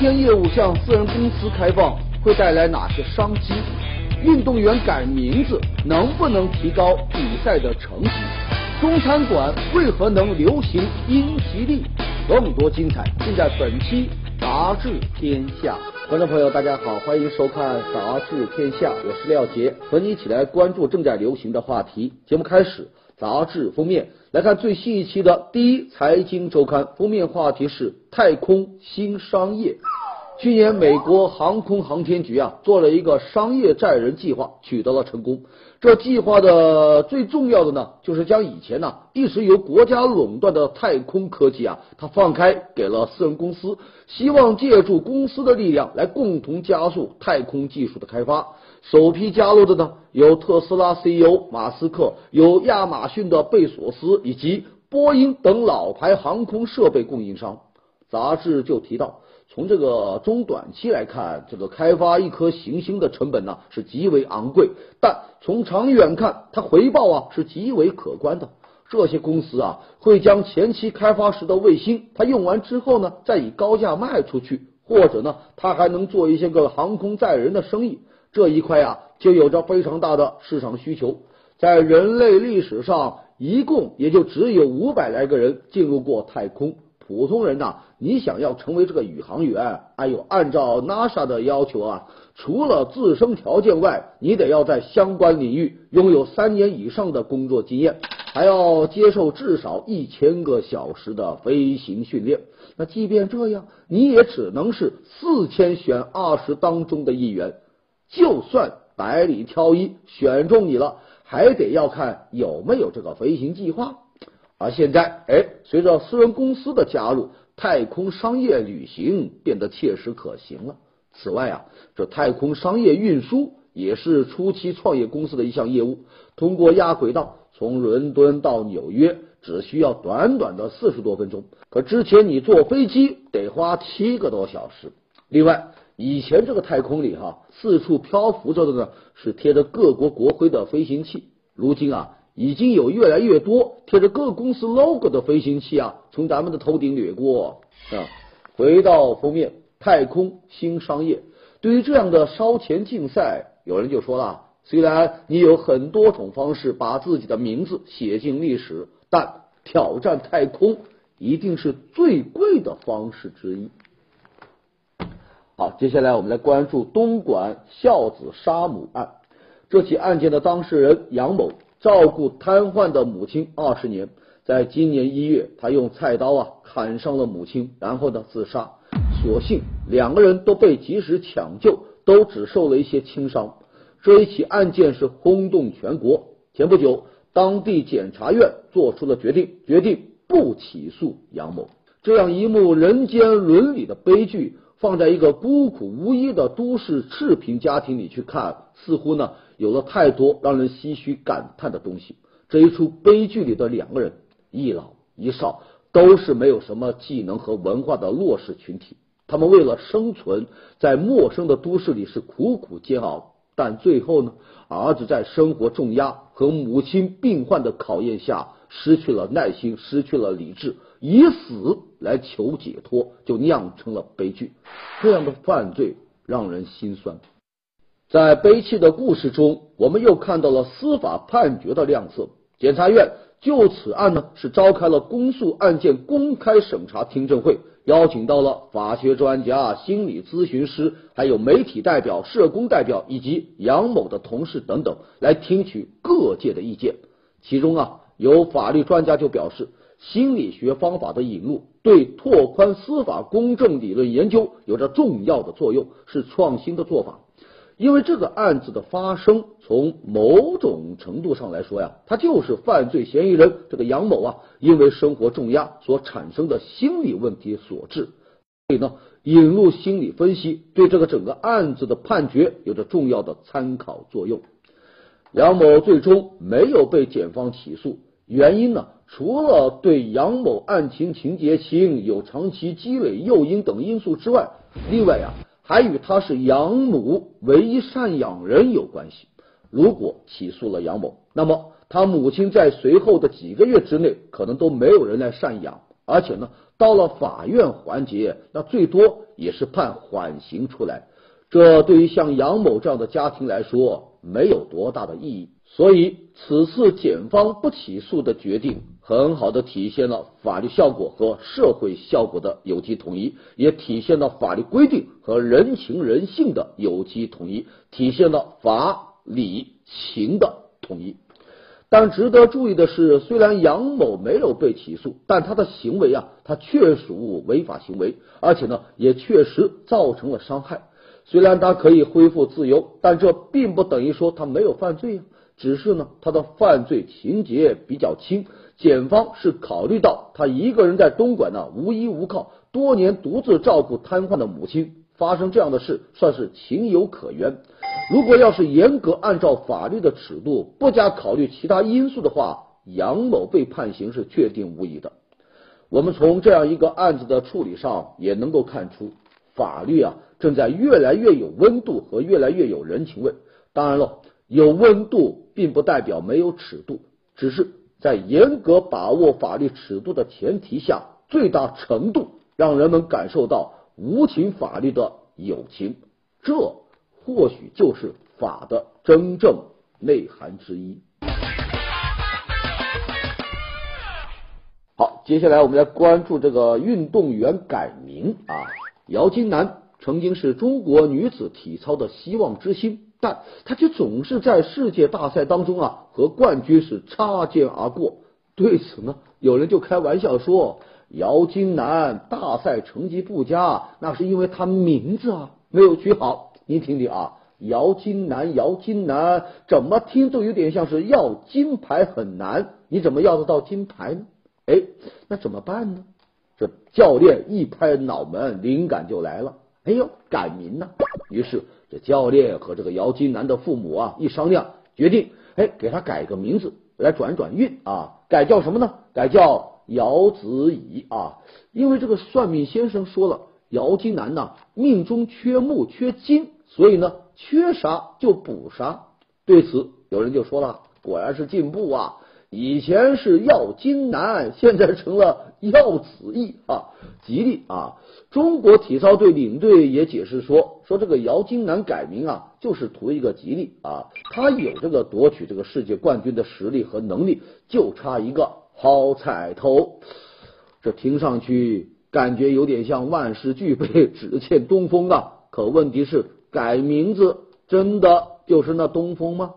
天业务向私人公司开放会带来哪些商机？运动员改名字能不能提高比赛的成绩？中餐馆为何能流行英吉利？更多精彩尽在本期《杂志天下》。观众朋友，大家好，欢迎收看《杂志天下》，我是廖杰，和你一起来关注正在流行的话题。节目开始，杂志封面来看最新一期的《第一财经周刊》，封面话题是太空新商业。去年，美国航空航天局啊做了一个商业载人计划，取得了成功。这计划的最重要的呢，就是将以前呢一直由国家垄断的太空科技啊，它放开给了私人公司，希望借助公司的力量来共同加速太空技术的开发。首批加入的呢，有特斯拉 CEO 马斯克，有亚马逊的贝索斯，以及波音等老牌航空设备供应商。杂志就提到。从这个中短期来看，这个开发一颗行星的成本呢是极为昂贵，但从长远看，它回报啊是极为可观的。这些公司啊会将前期开发时的卫星，它用完之后呢，再以高价卖出去，或者呢，它还能做一些个航空载人的生意。这一块啊就有着非常大的市场需求。在人类历史上，一共也就只有五百来个人进入过太空。普通人呐，你想要成为这个宇航员，哎呦，按照 NASA 的要求啊，除了自身条件外，你得要在相关领域拥有三年以上的工作经验，还要接受至少一千个小时的飞行训练。那即便这样，你也只能是四千选二十当中的一员。就算百里挑一选中你了，还得要看有没有这个飞行计划。而现在，哎，随着私人公司的加入，太空商业旅行变得切实可行了。此外啊，这太空商业运输也是初期创业公司的一项业务。通过亚轨道从伦敦到纽约，只需要短短的四十多分钟。可之前你坐飞机得花七个多小时。另外，以前这个太空里哈，四处漂浮着的呢是贴着各国国徽的飞行器。如今啊。已经有越来越多贴着各公司 logo 的飞行器啊，从咱们的头顶掠过啊。回到封面，太空新商业。对于这样的烧钱竞赛，有人就说了：虽然你有很多种方式把自己的名字写进历史，但挑战太空一定是最贵的方式之一。好，接下来我们来关注东莞孝子杀母案。这起案件的当事人杨某。照顾瘫痪的母亲二十年，在今年一月，他用菜刀啊砍伤了母亲，然后呢自杀。所幸两个人都被及时抢救，都只受了一些轻伤。这一起案件是轰动全国。前不久，当地检察院做出了决定，决定不起诉杨某。这样一幕人间伦理的悲剧，放在一个孤苦无依的都市赤贫家庭里去看，似乎呢。有了太多让人唏嘘感叹的东西。这一出悲剧里的两个人，一老一少，都是没有什么技能和文化的弱势群体。他们为了生存，在陌生的都市里是苦苦煎熬。但最后呢，儿子在生活重压和母亲病患的考验下，失去了耐心，失去了理智，以死来求解脱，就酿成了悲剧。这样的犯罪让人心酸。在悲泣的故事中，我们又看到了司法判决的亮色。检察院就此案呢，是召开了公诉案件公开审查听证会，邀请到了法学专家、心理咨询师，还有媒体代表、社工代表以及杨某的同事等等，来听取各界的意见。其中啊，有法律专家就表示，心理学方法的引入对拓宽司法公正理论研究有着重要的作用，是创新的做法。因为这个案子的发生，从某种程度上来说呀，他就是犯罪嫌疑人这个杨某啊，因为生活重压所产生的心理问题所致。所以呢，引入心理分析对这个整个案子的判决有着重要的参考作用。杨某最终没有被检方起诉，原因呢，除了对杨某案情情节轻、有长期积累诱因等因素之外，另外呀。还与他是养母唯一赡养人有关系。如果起诉了杨某，那么他母亲在随后的几个月之内可能都没有人来赡养，而且呢，到了法院环节，那最多也是判缓刑出来。这对于像杨某这样的家庭来说，没有多大的意义。所以，此次检方不起诉的决定，很好的体现了法律效果和社会效果的有机统一，也体现了法律规定和人情人性的有机统一，体现了法理情的统一。但值得注意的是，虽然杨某没有被起诉，但他的行为啊，他确属违法行为，而且呢，也确实造成了伤害。虽然他可以恢复自由，但这并不等于说他没有犯罪啊。只是呢，他的犯罪情节比较轻，检方是考虑到他一个人在东莞呢无依无靠，多年独自照顾瘫痪的母亲，发生这样的事算是情有可原。如果要是严格按照法律的尺度，不加考虑其他因素的话，杨某被判刑是确定无疑的。我们从这样一个案子的处理上也能够看出，法律啊。正在越来越有温度和越来越有人情味。当然了，有温度并不代表没有尺度，只是在严格把握法律尺度的前提下，最大程度让人们感受到无情法律的友情。这或许就是法的真正内涵之一。好，接下来我们来关注这个运动员改名啊，姚金楠。曾经是中国女子体操的希望之星，但他却总是在世界大赛当中啊和冠军是擦肩而过。对此呢，有人就开玩笑说：“姚金楠大赛成绩不佳，那是因为他名字啊没有取好。”您听听啊，姚金楠，姚金楠，怎么听都有点像是要金牌很难，你怎么要得到金牌呢？哎，那怎么办呢？这教练一拍脑门，灵感就来了。哎呦，改名呢？于是这教练和这个姚金南的父母啊一商量，决定哎给他改个名字来转转运啊，改叫什么呢？改叫姚子怡啊，因为这个算命先生说了，姚金南呐命中缺木缺金，所以呢缺啥就补啥。对此有人就说了，果然是进步啊。以前是要金南，现在成了要子义啊，吉利啊！中国体操队领队也解释说，说这个姚金南改名啊，就是图一个吉利啊，他有这个夺取这个世界冠军的实力和能力，就差一个好彩头。这听上去感觉有点像万事俱备，只欠东风啊！可问题是，改名字真的就是那东风吗？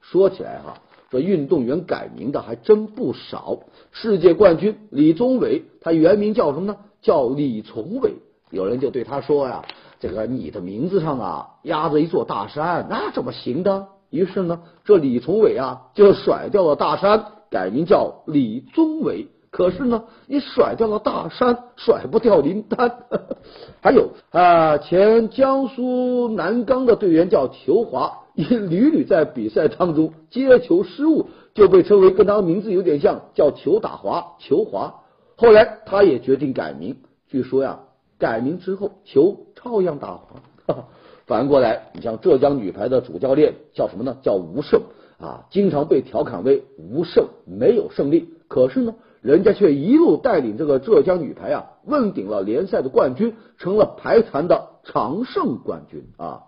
说起来哈。这运动员改名的还真不少。世界冠军李宗伟，他原名叫什么呢？叫李从伟。有人就对他说呀：“这个你的名字上啊压着一座大山，那怎么行的？”于是呢，这李从伟啊就甩掉了大山，改名叫李宗伟。可是呢，你甩掉了大山，甩不掉林丹。还有啊，前江苏南钢的队员叫裘华。因屡屡在比赛当中接球失误，就被称为跟他名字有点像，叫球打滑，球华。后来他也决定改名，据说呀，改名之后球照样打滑。反过来，你像浙江女排的主教练叫什么呢？叫吴胜啊，经常被调侃为吴胜没有胜利，可是呢，人家却一路带领这个浙江女排啊，问鼎了联赛的冠军，成了排坛的常胜冠军啊。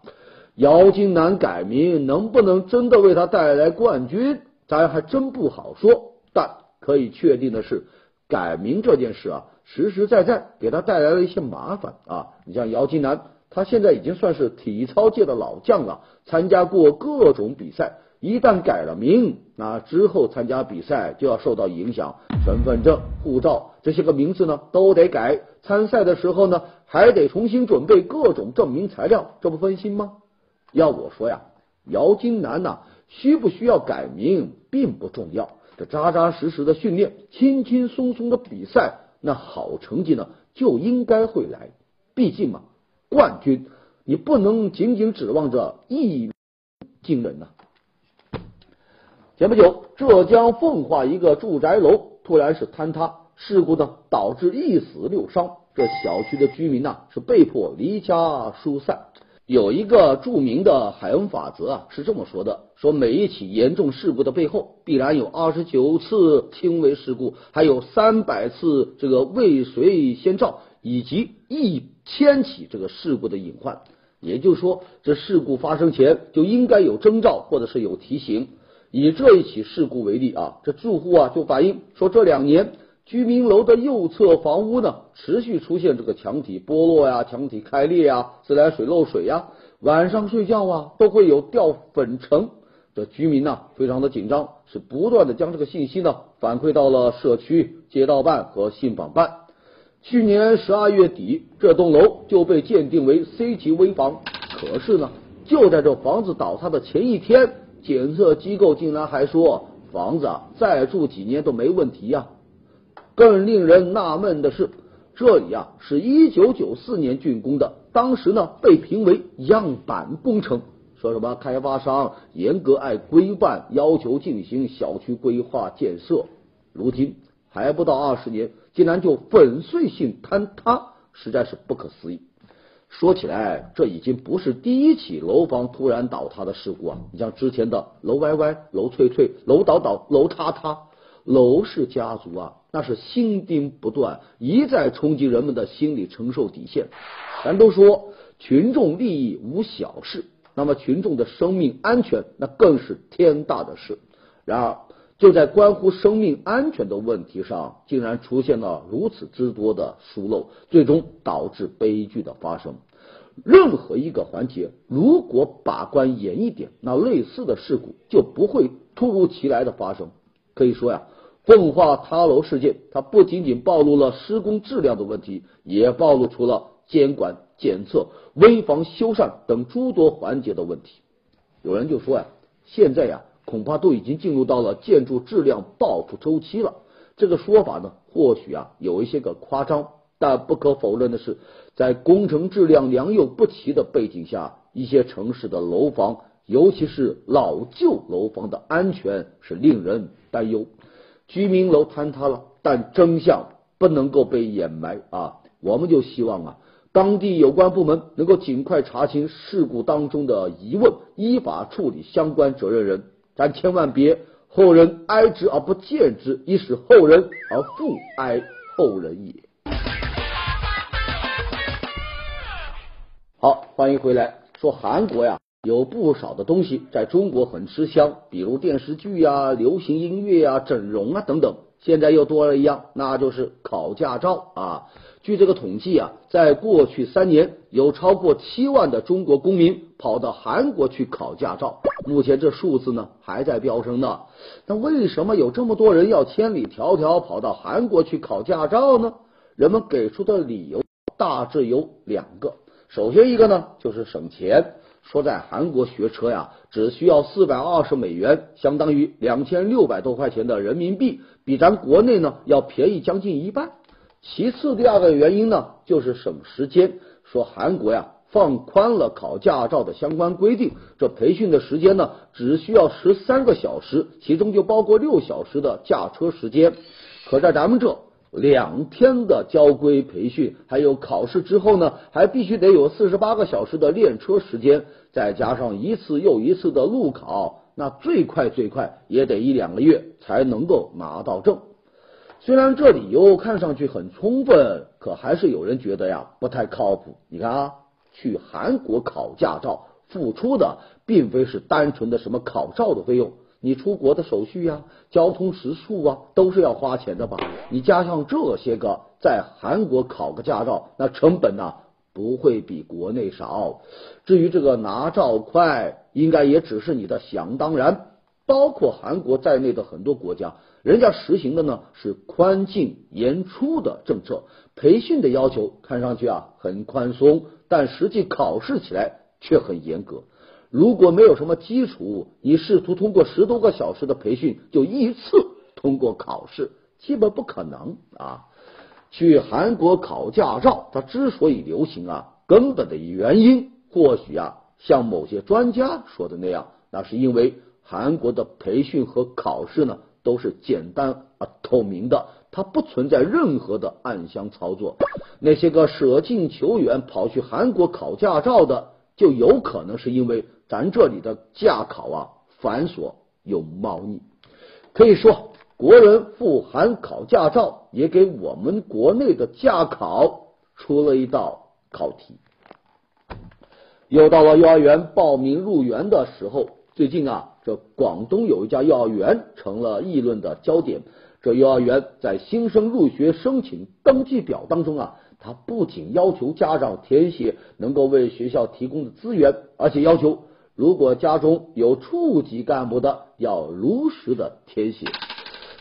姚金楠改名能不能真的为他带来冠军，咱还真不好说。但可以确定的是，改名这件事啊，实实在在给他带来了一些麻烦啊。你像姚金楠，他现在已经算是体操界的老将了，参加过各种比赛。一旦改了名，那之后参加比赛就要受到影响，身份证、护照这些个名字呢都得改。参赛的时候呢，还得重新准备各种证明材料，这不分心吗？要我说呀，姚金楠呐，需不需要改名并不重要，这扎扎实实的训练，轻轻松松的比赛，那好成绩呢就应该会来。毕竟嘛，冠军你不能仅仅指望着一惊人呐。前不久，浙江奉化一个住宅楼突然是坍塌，事故呢导致一死六伤，这小区的居民呢是被迫离家疏散。有一个著名的海恩法则啊，是这么说的：说每一起严重事故的背后，必然有二十九次轻微事故，还有三百次这个未遂先兆，以及一千起这个事故的隐患。也就是说，这事故发生前就应该有征兆，或者是有提醒。以这一起事故为例啊，这住户啊就反映说，这两年居民楼的右侧房屋呢，持续出现这个墙体剥落呀、墙体开裂呀、自来水漏水呀，晚上睡觉啊都会有掉粉尘。这居民呢非常的紧张，是不断的将这个信息呢反馈到了社区街道办和信访办。去年十二月底，这栋楼就被鉴定为 C 级危房，可是呢，就在这房子倒塌的前一天。检测机构竟然还说房子啊再住几年都没问题呀！更令人纳闷的是，这里啊是一九九四年竣工的，当时呢被评为样板工程，说什么开发商严格按规范要求进行小区规划建设，如今还不到二十年，竟然就粉碎性坍塌，实在是不可思议。说起来，这已经不是第一起楼房突然倒塌的事故啊！你像之前的楼歪歪、楼脆脆、楼倒倒、楼塌塌，楼氏家族啊，那是新丁不断，一再冲击人们的心理承受底线。咱都说群众利益无小事，那么群众的生命安全那更是天大的事。然而，就在关乎生命安全的问题上，竟然出现了如此之多的疏漏，最终导致悲剧的发生。任何一个环节如果把关严一点，那类似的事故就不会突如其来的发生。可以说呀，奉化塌楼事件，它不仅仅暴露了施工质量的问题，也暴露出了监管、检测、危房修缮等诸多环节的问题。有人就说呀，现在呀，恐怕都已经进入到了建筑质量报复周期了。这个说法呢，或许啊有一些个夸张。但不可否认的是，在工程质量良莠不齐的背景下，一些城市的楼房，尤其是老旧楼房的安全是令人担忧。居民楼坍塌了，但真相不能够被掩埋啊！我们就希望啊，当地有关部门能够尽快查清事故当中的疑问，依法处理相关责任人。咱千万别后人哀之而不见之，以使后人而复哀后人也。好，欢迎回来。说韩国呀，有不少的东西在中国很吃香，比如电视剧呀、流行音乐呀、整容啊等等。现在又多了一样，那就是考驾照啊。据这个统计啊，在过去三年，有超过七万的中国公民跑到韩国去考驾照。目前这数字呢还在飙升呢。那为什么有这么多人要千里迢迢跑到韩国去考驾照呢？人们给出的理由大致有两个。首先一个呢，就是省钱。说在韩国学车呀，只需要四百二十美元，相当于两千六百多块钱的人民币，比咱国内呢要便宜将近一半。其次，第二个原因呢，就是省时间。说韩国呀，放宽了考驾照的相关规定，这培训的时间呢，只需要十三个小时，其中就包括六小时的驾车时间。可在咱们这。两天的交规培训，还有考试之后呢，还必须得有四十八个小时的练车时间，再加上一次又一次的路考，那最快最快也得一两个月才能够拿到证。虽然这理由看上去很充分，可还是有人觉得呀不太靠谱。你看啊，去韩国考驾照付出的并非是单纯的什么考照的费用。你出国的手续呀、交通食宿啊，都是要花钱的吧？你加上这些个，在韩国考个驾照，那成本呢不会比国内少。至于这个拿照快，应该也只是你的想当然。包括韩国在内的很多国家，人家实行的呢是宽进严出的政策，培训的要求看上去啊很宽松，但实际考试起来却很严格。如果没有什么基础，你试图通过十多个小时的培训就一次通过考试，基本不可能啊！去韩国考驾照，它之所以流行啊，根本的原因或许啊，像某些专家说的那样，那是因为韩国的培训和考试呢都是简单而透明的，它不存在任何的暗箱操作。那些个舍近求远跑去韩国考驾照的。就有可能是因为咱这里的驾考啊繁琐有猫腻。可以说，国人赴韩考驾照，也给我们国内的驾考出了一道考题。又到了幼儿园报名入园的时候，最近啊，这广东有一家幼儿园成了议论的焦点。这幼儿园在新生入学申请登记表当中啊，它不仅要求家长填写能够为学校提供的资源，而且要求如果家中有处级干部的，要如实的填写。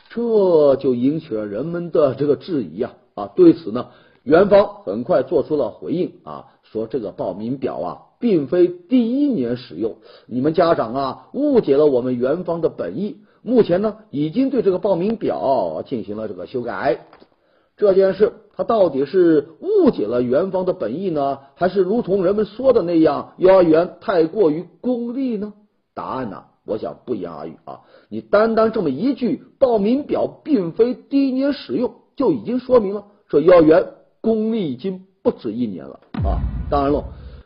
这就引起了人们的这个质疑啊啊！对此呢，元方很快做出了回应啊，说这个报名表啊。并非第一年使用，你们家长啊误解了我们元方的本意。目前呢，已经对这个报名表进行了这个修改。这件事，他到底是误解了元方的本意呢，还是如同人们说的那样，幼儿园太过于功利呢？答案呢，我想不言而喻啊。你单单这么一句“报名表并非第一年使用”，就已经说明了这幼儿园功利已经不止一年了啊。当然了。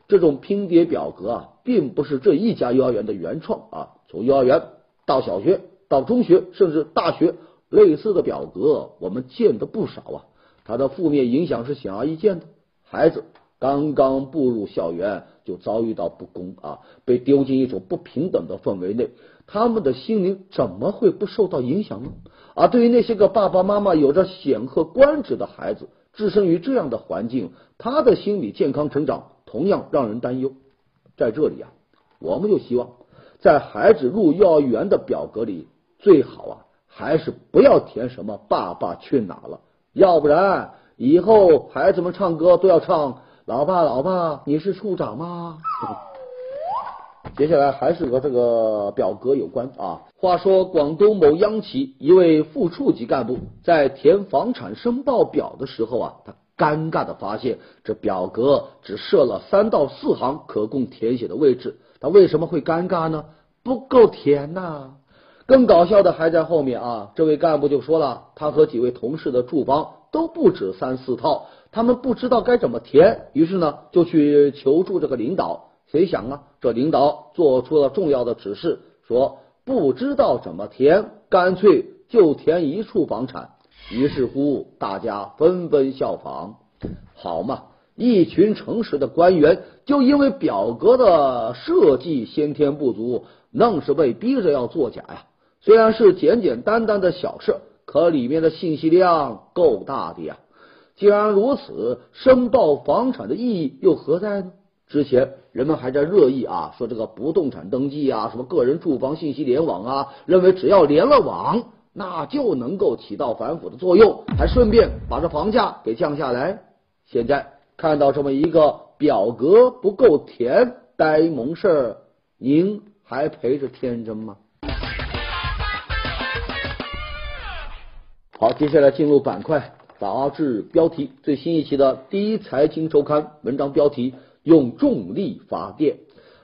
这种拼叠表格啊，并不是这一家幼儿园的原创啊。从幼儿园到小学到中学，甚至大学，类似的表格我们见得不少啊。它的负面影响是显而易见的。孩子刚刚步入校园，就遭遇到不公啊，被丢进一种不平等的氛围内，他们的心灵怎么会不受到影响呢？而对于那些个爸爸妈妈有着显赫官职的孩子，置身于这样的环境，他的心理健康成长。同样让人担忧，在这里啊，我们就希望在孩子入幼儿园的表格里，最好啊还是不要填什么“爸爸去哪了”，要不然以后孩子们唱歌都要唱“老爸老爸你是处长吗？”接下来还是和这个表格有关啊。话说广东某央企一位副处级干部在填房产申报表的时候啊，他。尴尬的发现，这表格只设了三到四行可供填写的位置。他为什么会尴尬呢？不够填呐！更搞笑的还在后面啊！这位干部就说了，他和几位同事的住房都不止三四套，他们不知道该怎么填，于是呢就去求助这个领导。谁想啊，这领导做出了重要的指示，说不知道怎么填，干脆就填一处房产。于是乎，大家纷纷效仿，好嘛！一群诚实的官员就因为表格的设计先天不足，愣是被逼着要作假呀。虽然是简简单单的小事，可里面的信息量够大的呀。既然如此，申报房产的意义又何在呢？之前人们还在热议啊，说这个不动产登记啊，什么个人住房信息联网啊，认为只要连了网。那就能够起到反腐的作用，还顺便把这房价给降下来。现在看到这么一个表格不够填，呆萌事儿，您还陪着天真吗？好，接下来进入板块杂志标题，最新一期的《第一财经周刊》文章标题：用重力发电，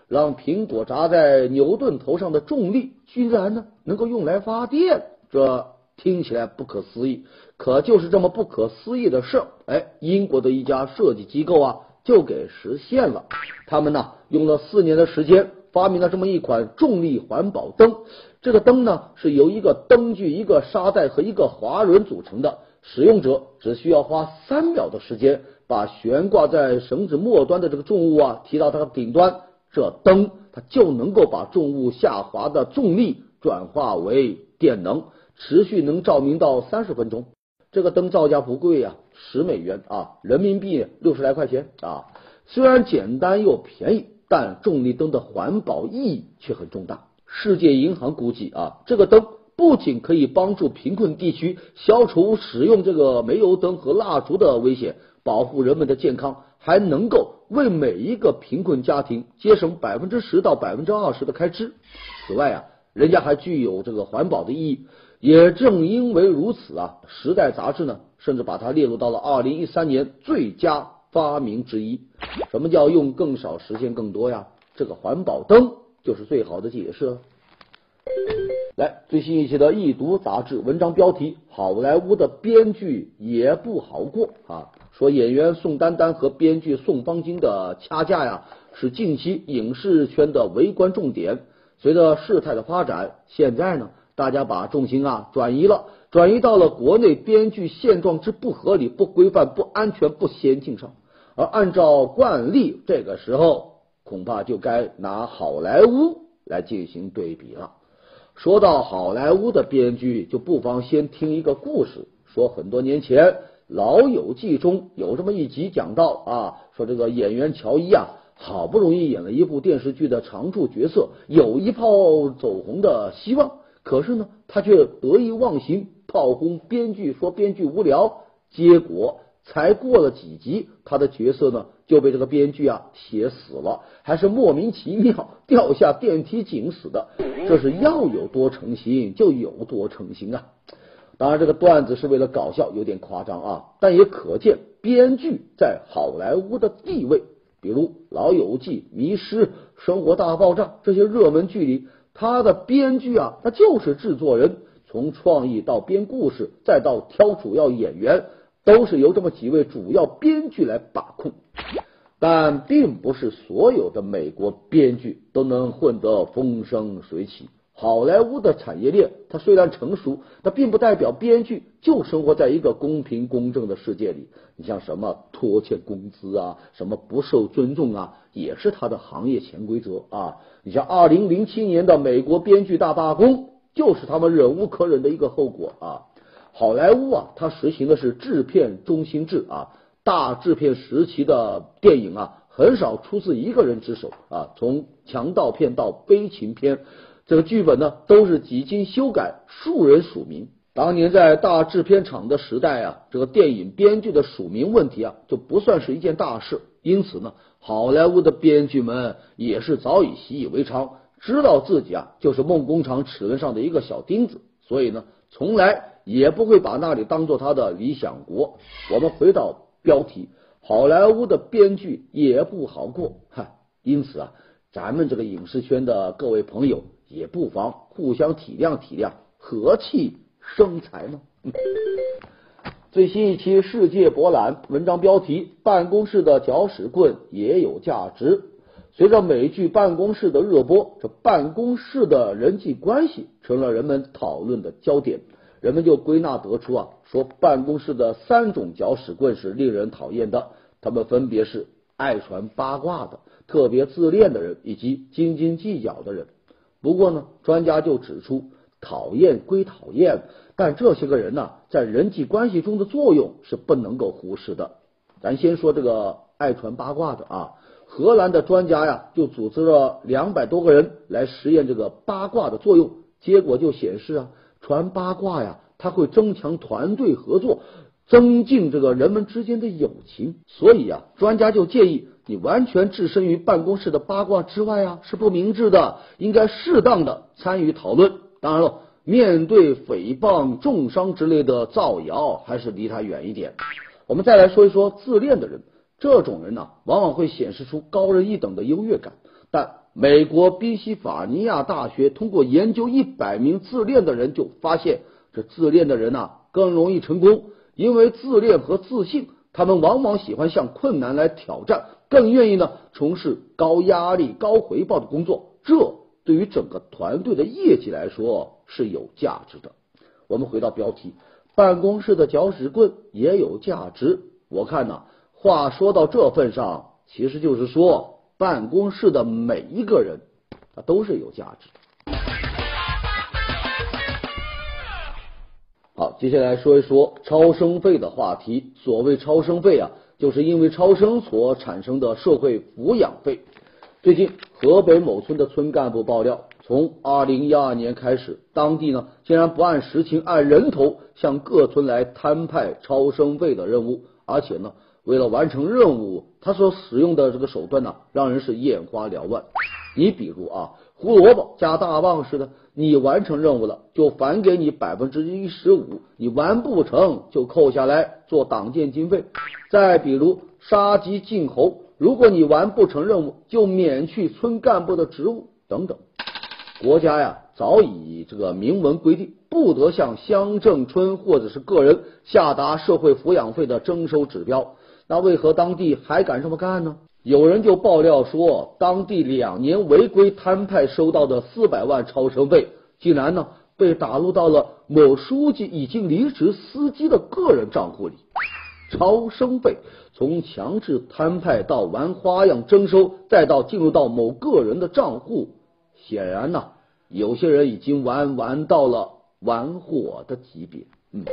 让苹果砸在牛顿头上的重力，居然呢能够用来发电。这听起来不可思议，可就是这么不可思议的事儿，哎，英国的一家设计机构啊，就给实现了。他们呢，用了四年的时间，发明了这么一款重力环保灯。这个灯呢，是由一个灯具、一个沙袋和一个滑轮组成的。使用者只需要花三秒的时间，把悬挂在绳子末端的这个重物啊提到它的顶端，这灯它就能够把重物下滑的重力转化为电能。持续能照明到三十分钟，这个灯造价不贵呀，十美元啊，人民币六十来块钱啊。虽然简单又便宜，但重力灯的环保意义却很重大。世界银行估计啊，这个灯不仅可以帮助贫困地区消除使用这个煤油灯和蜡烛的危险，保护人们的健康，还能够为每一个贫困家庭节省百分之十到百分之二十的开支。此外啊，人家还具有这个环保的意义。也正因为如此啊，《时代》杂志呢，甚至把它列入到了二零一三年最佳发明之一。什么叫用更少实现更多呀？这个环保灯就是最好的解释了。来，最新一期的《易读》杂志文章标题：好莱坞的编剧也不好过啊。说演员宋丹丹和编剧宋方金的掐架呀，是近期影视圈的围观重点。随着事态的发展，现在呢，大家把重心啊转移了，转移到了国内编剧现状之不合理、不规范、不安全、不先进上。而按照惯例，这个时候恐怕就该拿好莱坞来进行对比了。说到好莱坞的编剧，就不妨先听一个故事。说很多年前，《老友记》中有这么一集讲到啊，说这个演员乔伊啊，好不容易演了一部电视剧的常驻角色，有一炮走红的希望，可是呢，他却得意忘形，炮轰编剧，说编剧无聊，结果。才过了几集，他的角色呢就被这个编剧啊写死了，还是莫名其妙掉下电梯井死的。这是要有多成型就有多成型啊！当然，这个段子是为了搞笑，有点夸张啊，但也可见编剧在好莱坞的地位。比如《老友记》《迷失》《生活大爆炸》这些热门剧里，他的编剧啊，他就是制作人，从创意到编故事，再到挑主要演员。都是由这么几位主要编剧来把控，但并不是所有的美国编剧都能混得风生水起。好莱坞的产业链，它虽然成熟，但并不代表编剧就生活在一个公平公正的世界里。你像什么拖欠工资啊，什么不受尊重啊，也是他的行业潜规则啊。你像二零零七年的美国编剧大罢工，就是他们忍无可忍的一个后果啊。好莱坞啊，它实行的是制片中心制啊，大制片时期的电影啊，很少出自一个人之手啊。从强盗片到悲情片，这个剧本呢都是几经修改，数人署名。当年在大制片厂的时代啊，这个电影编剧的署名问题啊，就不算是一件大事。因此呢，好莱坞的编剧们也是早已习以为常，知道自己啊就是梦工厂齿轮上的一个小钉子，所以呢，从来。也不会把那里当做他的理想国。我们回到标题，好莱坞的编剧也不好过，哈。因此啊，咱们这个影视圈的各位朋友也不妨互相体谅体谅，和气生财嘛。最新一期世界博览文章标题：办公室的搅屎棍也有价值。随着美剧《办公室》的热播，这办公室的人际关系成了人们讨论的焦点。人们就归纳得出啊，说办公室的三种搅屎棍是令人讨厌的，他们分别是爱传八卦的、特别自恋的人以及斤斤计较的人。不过呢，专家就指出，讨厌归讨厌，但这些个人呢，在人际关系中的作用是不能够忽视的。咱先说这个爱传八卦的啊，荷兰的专家呀，就组织了两百多个人来实验这个八卦的作用，结果就显示啊。传八卦呀，它会增强团队合作，增进这个人们之间的友情。所以啊，专家就建议你完全置身于办公室的八卦之外啊，是不明智的。应该适当的参与讨论。当然了，面对诽谤、重伤之类的造谣，还是离他远一点。我们再来说一说自恋的人，这种人呢，往往会显示出高人一等的优越感，但。美国宾夕法尼亚大学通过研究一百名自恋的人，就发现这自恋的人呐更容易成功，因为自恋和自信，他们往往喜欢向困难来挑战，更愿意呢从事高压力、高回报的工作。这对于整个团队的业绩来说是有价值的。我们回到标题，办公室的搅屎棍也有价值。我看呢，话说到这份上，其实就是说。办公室的每一个人，他都是有价值。好，接下来说一说超生费的话题。所谓超生费啊，就是因为超生所产生的社会抚养费。最近，河北某村的村干部爆料，从二零一二年开始，当地呢竟然不按实情，按人头向各村来摊派超生费的任务，而且呢。为了完成任务，他所使用的这个手段呢，让人是眼花缭乱。你比如啊，胡萝卜加大棒似的，你完成任务了就返给你百分之一十五，你完不成就扣下来做党建经费。再比如杀鸡儆猴，如果你完不成任务，就免去村干部的职务等等。国家呀，早已这个明文规定，不得向乡镇村或者是个人下达社会抚养费的征收指标。那为何当地还敢这么干呢？有人就爆料说，当地两年违规摊派收到的四百万超生费，竟然呢被打入到了某书记已经离职司机的个人账户里。超生费从强制摊派到玩花样征收，再到进入到某个人的账户，显然呢，有些人已经玩玩到了玩火的级别。嗯，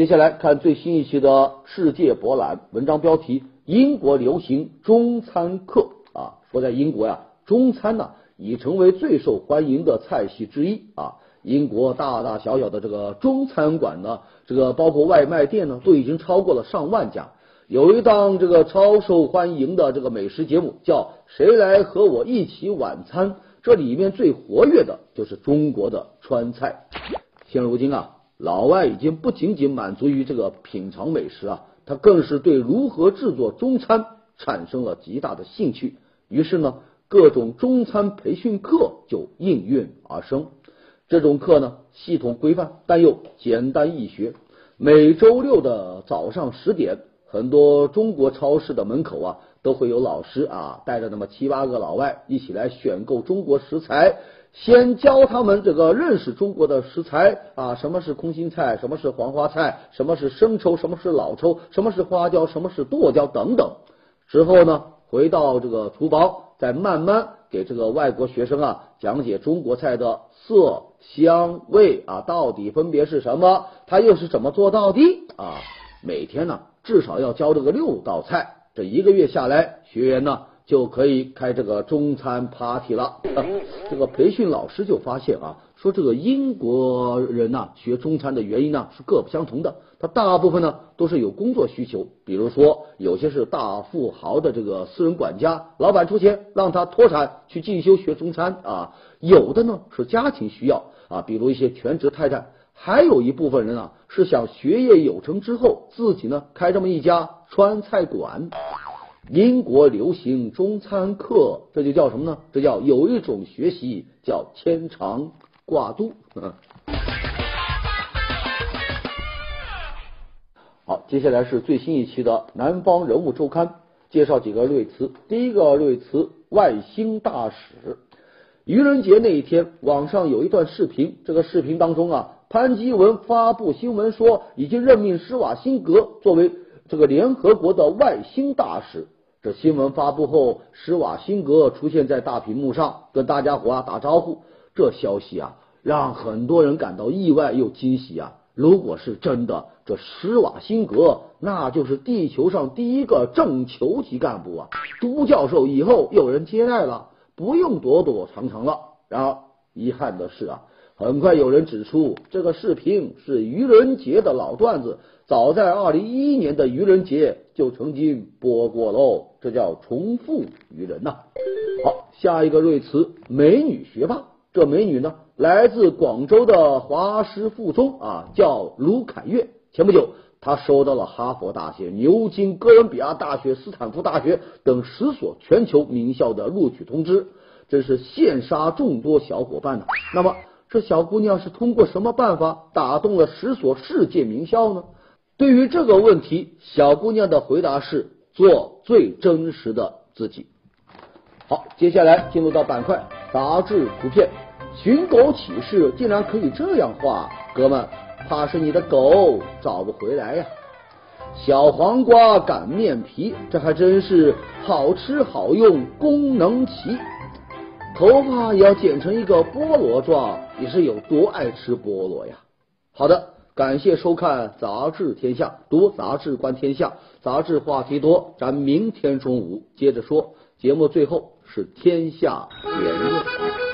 接下来看最新一期的世界博览文章标题。英国流行中餐客啊，说在英国呀，中餐呢已成为最受欢迎的菜系之一啊。英国大大小小的这个中餐馆呢，这个包括外卖店呢，都已经超过了上万家。有一档这个超受欢迎的这个美食节目，叫《谁来和我一起晚餐》，这里面最活跃的就是中国的川菜。现如今啊，老外已经不仅仅满足于这个品尝美食啊。他更是对如何制作中餐产生了极大的兴趣，于是呢，各种中餐培训课就应运而生。这种课呢，系统规范，但又简单易学。每周六的早上十点，很多中国超市的门口啊，都会有老师啊，带着那么七八个老外一起来选购中国食材。先教他们这个认识中国的食材啊，什么是空心菜，什么是黄花菜，什么是生抽，什么是老抽，什么是花椒，什么是剁椒等等。之后呢，回到这个厨房，再慢慢给这个外国学生啊讲解中国菜的色香味啊到底分别是什么，它又是怎么做到的啊？每天呢至少要教这个六道菜，这一个月下来，学员呢。就可以开这个中餐 party 了。这个培训老师就发现啊，说这个英国人呐学中餐的原因呢是各不相同的。他大部分呢都是有工作需求，比如说有些是大富豪的这个私人管家，老板出钱让他脱产去进修学中餐啊。有的呢是家庭需要啊，比如一些全职太太。还有一部分人啊是想学业有成之后自己呢开这么一家川菜馆。英国流行中餐课，这就叫什么呢？这叫有一种学习叫牵肠挂肚。好，接下来是最新一期的《南方人物周刊》，介绍几个瑞词。第一个瑞词“外星大使”。愚人节那一天，网上有一段视频，这个视频当中啊，潘基文发布新闻说，已经任命施瓦辛格作为这个联合国的外星大使。这新闻发布后，施瓦辛格出现在大屏幕上，跟大家伙啊打招呼。这消息啊，让很多人感到意外又惊喜啊！如果是真的，这施瓦辛格那就是地球上第一个正球级干部啊！朱教授以后有人接待了，不用躲躲藏藏了。然而，遗憾的是啊。很快有人指出，这个视频是愚人节的老段子，早在二零一一年的愚人节就曾经播过喽，这叫重复愚人呐。好，下一个瑞词，美女学霸。这美女呢，来自广州的华师附中啊，叫卢凯月。前不久，她收到了哈佛大学、牛津、哥伦比亚大学、斯坦福大学等十所全球名校的录取通知，真是羡煞众多小伙伴呐。那么。这小姑娘是通过什么办法打动了十所世界名校呢？对于这个问题，小姑娘的回答是做最真实的自己。好，接下来进入到板块杂志图片，寻狗启事竟然可以这样画，哥们，怕是你的狗找不回来呀！小黄瓜擀面皮，这还真是好吃好用，功能齐。头发也要剪成一个菠萝状，你是有多爱吃菠萝呀？好的，感谢收看《杂志天下》，读杂志观天下，杂志话题多，咱明天中午接着说。节目最后是天下言论。